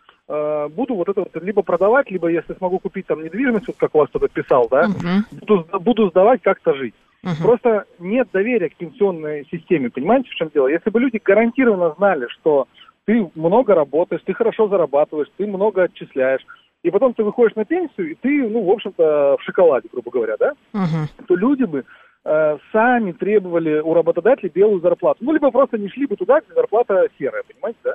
буду вот это вот либо продавать, либо если смогу купить там недвижимость, вот как у вас кто-то писал, да, uh-huh. буду, буду сдавать, как-то жить. Uh-huh. Просто нет доверия к пенсионной системе, понимаете, в чем дело? Если бы люди гарантированно знали, что ты много работаешь, ты хорошо зарабатываешь, ты много отчисляешь, и потом ты выходишь на пенсию, и ты, ну, в общем-то, в шоколаде, грубо говоря, да, uh-huh. то люди бы э, сами требовали у работодателей белую зарплату. Ну, либо просто не шли бы туда, где зарплата серая, понимаете, да?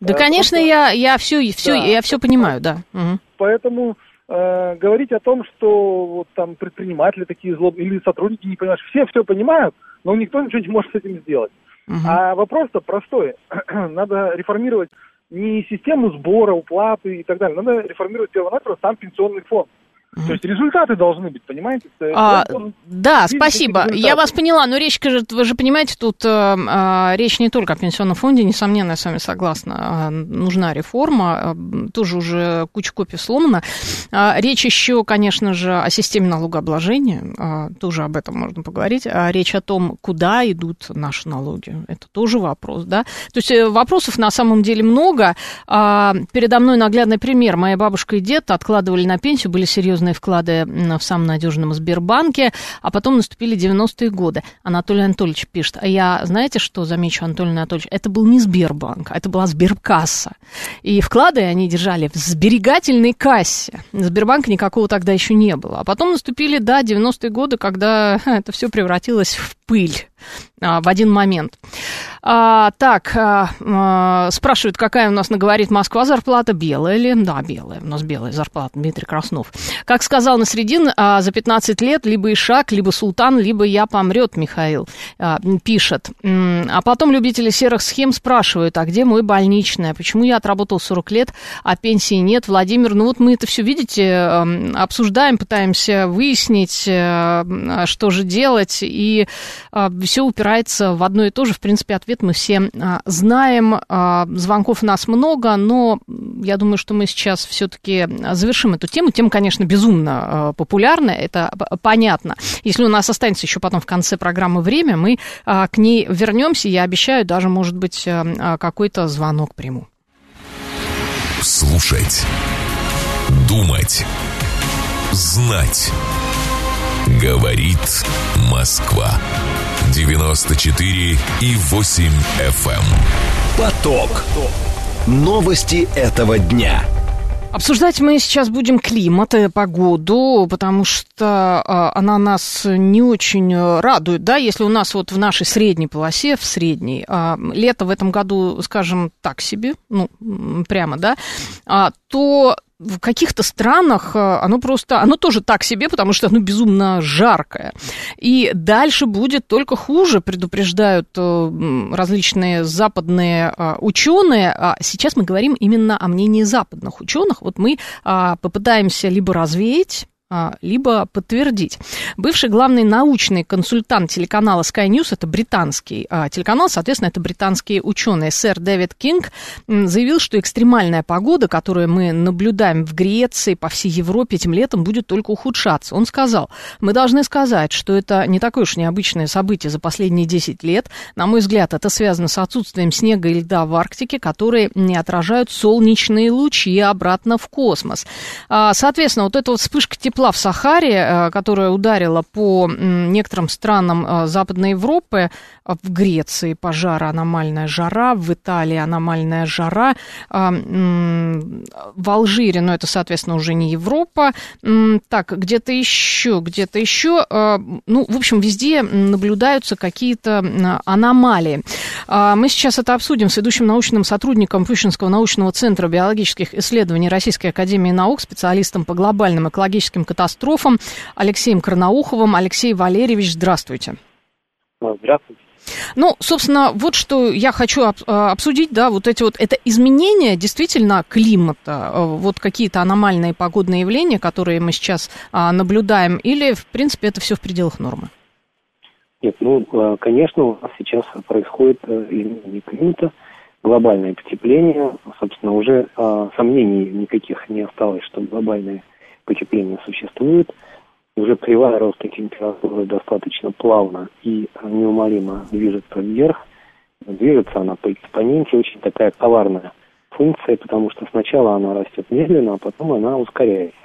Да, э, конечно, просто... я, я все, все, да. я все понимаю, да. Угу. Поэтому э, говорить о том, что вот там предприниматели такие злобные или сотрудники не понимают, все все понимают, но никто ничего не может с этим сделать. Угу. А вопрос-то простой. Надо реформировать не систему сбора, уплаты и так далее. Надо реформировать первонаперво сам пенсионный фонд. То есть результаты должны быть, понимаете? А, да, спасибо. Я вас поняла, но речь, вы же понимаете, тут э, э, речь не только о пенсионном фонде, несомненно, я с вами согласна. Э, нужна реформа, э, тоже уже куча копий сломана. Э, речь еще, конечно же, о системе налогообложения, э, тоже об этом можно поговорить. А речь о том, куда идут наши налоги, это тоже вопрос, да? То есть э, вопросов на самом деле много. Э, передо мной наглядный пример. Моя бабушка и дед откладывали на пенсию, были серьезные серьезные вклады в самом надежном Сбербанке, а потом наступили 90-е годы. Анатолий Анатольевич пишет, а я, знаете, что замечу, Анатолий Анатольевич, это был не Сбербанк, а это была Сберкасса. И вклады они держали в сберегательной кассе. Сбербанка никакого тогда еще не было. А потом наступили, да, 90-е годы, когда это все превратилось в пыль в один момент. А, так, а, а, спрашивают, какая у нас наговорит Москва зарплата, белая ли? Да, белая, у нас белая зарплата, Дмитрий Краснов. Как сказал Насредин, а, за 15 лет либо Ишак, либо Султан, либо я помрет, Михаил а, пишет. А потом любители серых схем спрашивают, а где мой больничный? Почему я отработал 40 лет, а пенсии нет? Владимир, ну вот мы это все, видите, обсуждаем, пытаемся выяснить, э, что же делать, и все упирается в одно и то же. В принципе, ответ мы все а, знаем. А, звонков у нас много, но я думаю, что мы сейчас все-таки завершим эту тему. Тема, конечно, безумно а, популярная, это понятно. Если у нас останется еще потом в конце программы время, мы к ней вернемся. Я обещаю, даже, может быть, какой-то звонок приму. Слушать. Думать. Знать. Говорит Москва. 94 и 8 FM. Эм. Поток. Новости этого дня. Обсуждать мы сейчас будем климат и погоду, потому что э, она нас не очень радует, да, если у нас вот в нашей средней полосе, в средней, э, лето в этом году, скажем, так себе, ну, прямо, да, э, то в каких-то странах э, оно просто, оно тоже так себе, потому что оно безумно жаркое. И дальше будет только хуже, предупреждают э, различные западные э, ученые. А сейчас мы говорим именно о мнении западных ученых. Вот мы а, попытаемся либо развеять либо подтвердить. Бывший главный научный консультант телеканала Sky News, это британский а, телеканал, соответственно, это британские ученые, сэр Дэвид Кинг, заявил, что экстремальная погода, которую мы наблюдаем в Греции, по всей Европе этим летом, будет только ухудшаться. Он сказал, мы должны сказать, что это не такое уж необычное событие за последние 10 лет. На мой взгляд, это связано с отсутствием снега и льда в Арктике, которые не отражают солнечные лучи обратно в космос. А, соответственно, вот эта вот вспышка тепла тепла в Сахаре, э, которая ударила по некоторым странам э, Западной Европы, э, в Греции пожар, аномальная жара, в Италии аномальная жара, в Алжире, но это, соответственно, уже не Европа, так, где-то еще, где-то еще, ну, в общем, везде наблюдаются какие-то аномалии. Мы сейчас это обсудим с ведущим научным сотрудником Пущинского научного центра биологических исследований Российской Академии Наук, специалистом по глобальным экологическим катастрофам Алексеем Карнауховым. Алексей Валерьевич, здравствуйте. Здравствуйте. Ну, собственно, вот что я хочу а, обсудить, да, вот эти вот, это изменения действительно климата, э, вот какие-то аномальные погодные явления, которые мы сейчас а, наблюдаем, или, в принципе, это все в пределах нормы? Нет, ну, э, конечно, у нас сейчас происходит э, изменение климата, глобальное потепление. Собственно, уже сомнений никаких не осталось, что глобальное потепление существует. Уже кривая роста температуры достаточно плавно и неумолимо движется вверх. Движется она по экспоненте, очень такая коварная функция, потому что сначала она растет медленно, а потом она ускоряется.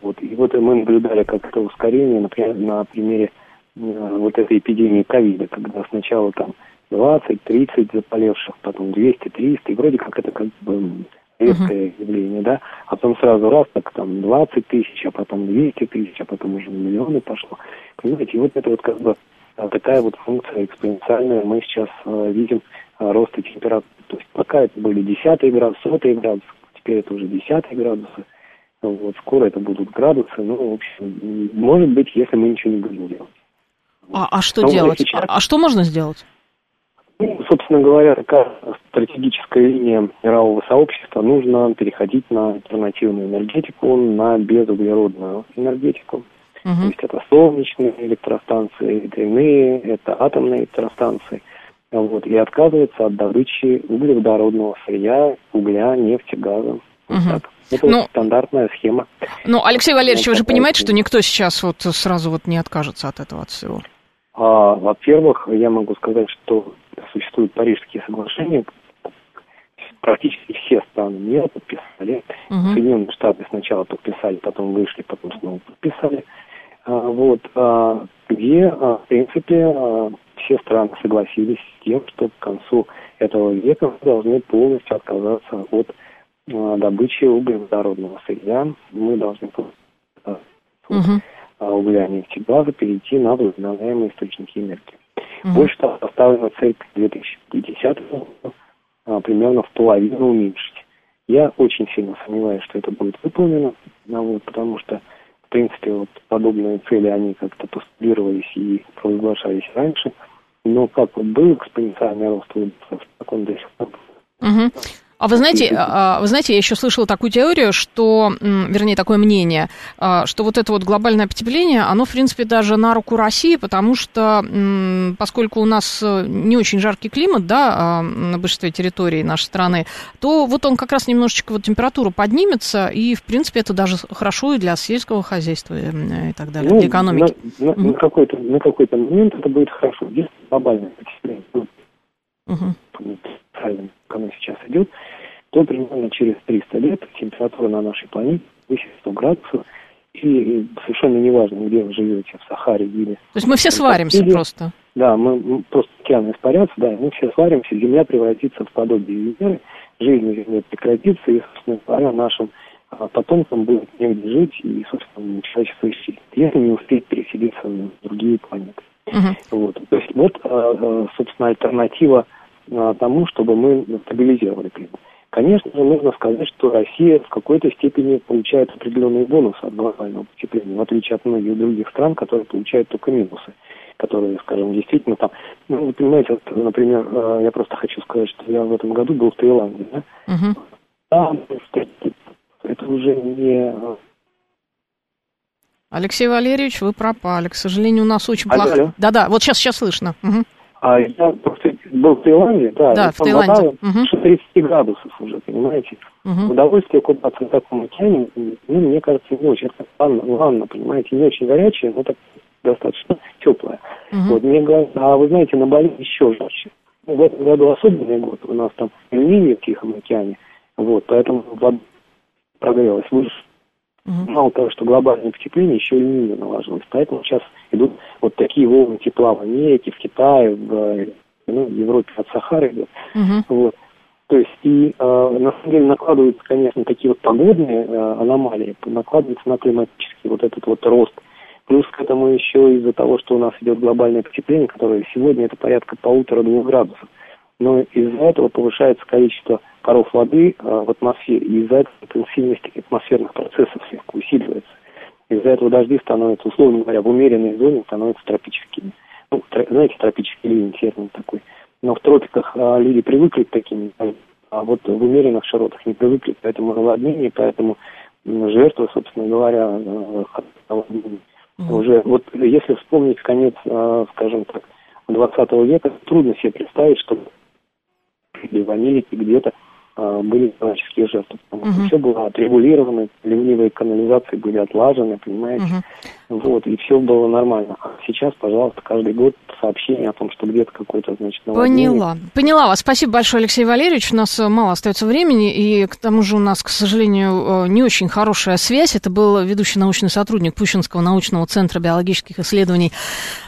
Вот. И вот мы наблюдали как это ускорение, например, на примере э, вот этой эпидемии ковида, когда сначала там 20-30 заболевших, потом 200-300, и вроде как это как бы редкое uh-huh. явление, да, а потом сразу раз, так там 20 тысяч, а потом 200 тысяч, а потом уже миллионы пошло. Понимаете, и вот это вот как бы э, такая вот функция экспоненциальная мы сейчас э, видим э, роста температуры. То есть пока это были десятые градусы, сотые градусы, теперь это уже десятые градусы. Вот, скоро это будут градусы. Ну, в общем, может быть, если мы ничего не будем делать. А, а что Но делать? Сейчас... А, а что можно сделать? Ну, собственно говоря, такая стратегическая линия мирового сообщества. Нужно переходить на альтернативную энергетику, на безуглеродную энергетику. Угу. То есть это солнечные электростанции, ветряные, это атомные электростанции. Вот, и отказываться от добычи углеводородного сырья, угля, нефти, газа. Угу. Вот так. Это ну, стандартная схема. Ну, Алексей Валерьевич, вы же понимаете, что никто сейчас вот сразу вот не откажется от этого, от всего? А, во-первых, я могу сказать, что существуют Парижские соглашения, практически все страны мира подписали. Угу. Соединенные Штаты сначала подписали, потом вышли, потом снова подписали. А, вот, а, где, а, в принципе, все страны согласились с тем, что к концу этого века мы должны полностью отказаться от добычи углеводородного сырья. Мы должны угу. угля, нефти, газа перейти на возобновляемые источники энергии. Угу. Больше того, поставлена цель к 2050 году а, примерно в половину уменьшить. Я очень сильно сомневаюсь, что это будет выполнено, ну, вот, потому что, в принципе, вот подобные цели, они как-то постулировались и провозглашались раньше, но как вот был экспоненциальный рост выбросов, так он до сих пор. Угу. А вы знаете, а, вы знаете, я еще слышала такую теорию, что, вернее, такое мнение, а, что вот это вот глобальное потепление, оно, в принципе, даже на руку России, потому что, поскольку у нас э, не очень жаркий климат, да, а, на большинстве территорий нашей страны, то вот он как раз немножечко вот температура поднимется, и, в принципе, это даже хорошо и для сельского хозяйства и так далее, ну, для экономики. На, на, mm на, какой-то, на какой-то момент это будет хорошо. Если глобальное потепление, угу. Оно сейчас идет, то примерно через 300 лет температура на нашей планете выше 100 градусов. И совершенно неважно, где вы живете, в Сахаре или... То есть мы все сваримся или, просто? Да, мы, мы просто океаны испарятся, да, мы все сваримся, Земля превратится в подобие Венеры, жизнь на Земле прекратится, и, собственно говоря, нашим а, потомкам будет негде жить, и, собственно, человечество исчезнет, если не успеть переселиться на другие планеты. Uh-huh. Вот. То есть вот, а, а, собственно, альтернатива тому, чтобы мы стабилизировали климат. Конечно же, нужно сказать, что Россия в какой-то степени получает определенные бонусы от глобального потепления, в отличие от многих других стран, которые получают только минусы, которые, скажем, действительно там... Ну, вы понимаете, вот, например, э, я просто хочу сказать, что я в этом году был в Таиланде, да? Угу. Там это уже не... Алексей Валерьевич, вы пропали. К сожалению, у нас очень плохо. Да-да, вот сейчас, сейчас слышно. Угу. А я просто был в Таиланде, да, да в Таиланде. угу. 30 градусов уже, понимаете. Угу. Удовольствие купаться в таком океане, ну, мне кажется, не очень. Это ванна, ванна, понимаете, не очень горячая, но так достаточно теплая. Угу. Вот мне говорят, а вы знаете, на Бали еще жарче. Ну, в этом году особенный год, у нас там эль в Тихом океане, вот, поэтому вода прогрелась выше. Угу. Мало того, что глобальное потепление, еще и ниже наложилось. Поэтому сейчас идут вот такие волны тепла в Америке, в Китае, в ну, в Европе от Сахары. Угу. Вот. То есть и э, на самом деле накладываются, конечно, такие вот погодные э, аномалии, накладывается на климатический вот этот вот рост. Плюс к этому еще из-за того, что у нас идет глобальное потепление, которое сегодня это порядка полутора-двух градусов. Но из-за этого повышается количество паров воды э, в атмосфере, и из-за этого интенсивность атмосферных процессов слегка усиливается. Из-за этого дожди становятся, условно говоря, в умеренной зоне становятся тропическими ну, знаете, тропический ливень термин такой. Но в тропиках а, люди привыкли к таким, а вот в умеренных широтах не привыкли к этому наводнению, поэтому жертвы, собственно говоря, Угу. Уже вот если вспомнить конец, э, скажем так, 20 века, трудно себе представить, что в Америке где-то э, были человеческие жертвы. Потому что угу. все было отрегулировано, ленивые канализации были отлажены, понимаете. Угу. Вот, и все было нормально. А сейчас, пожалуйста, каждый год сообщение о том, что где-то какой-то, значит, наводнение. Поняла. Поняла вас. Спасибо большое, Алексей Валерьевич. У нас э, мало остается времени, и к тому же у нас, к сожалению, э, не очень хорошая связь. Это был ведущий научный сотрудник Пущинского научного центра биологических исследований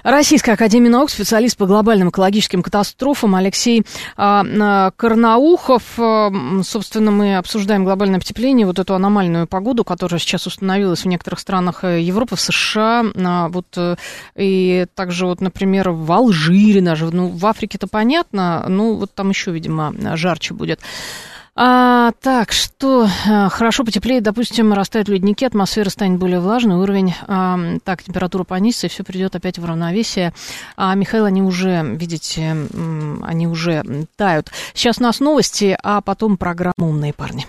Российской Академии Наук, специалист по глобальным экологическим катастрофам Алексей а, Карнаухов. Собственно, мы обсуждаем глобальное потепление, вот эту аномальную погоду, которая сейчас установилась в некоторых странах Европы, в США. А, вот, и также, вот, например, в Алжире даже. Ну, в Африке-то понятно, ну, вот там еще, видимо, жарче будет. А, так, что а, хорошо потеплеет, допустим, растают ледники, атмосфера станет более влажной, уровень, а, так, температура понизится, и все придет опять в равновесие. А, Михаил, они уже, видите, они уже тают. Сейчас у нас новости, а потом программа «Умные парни».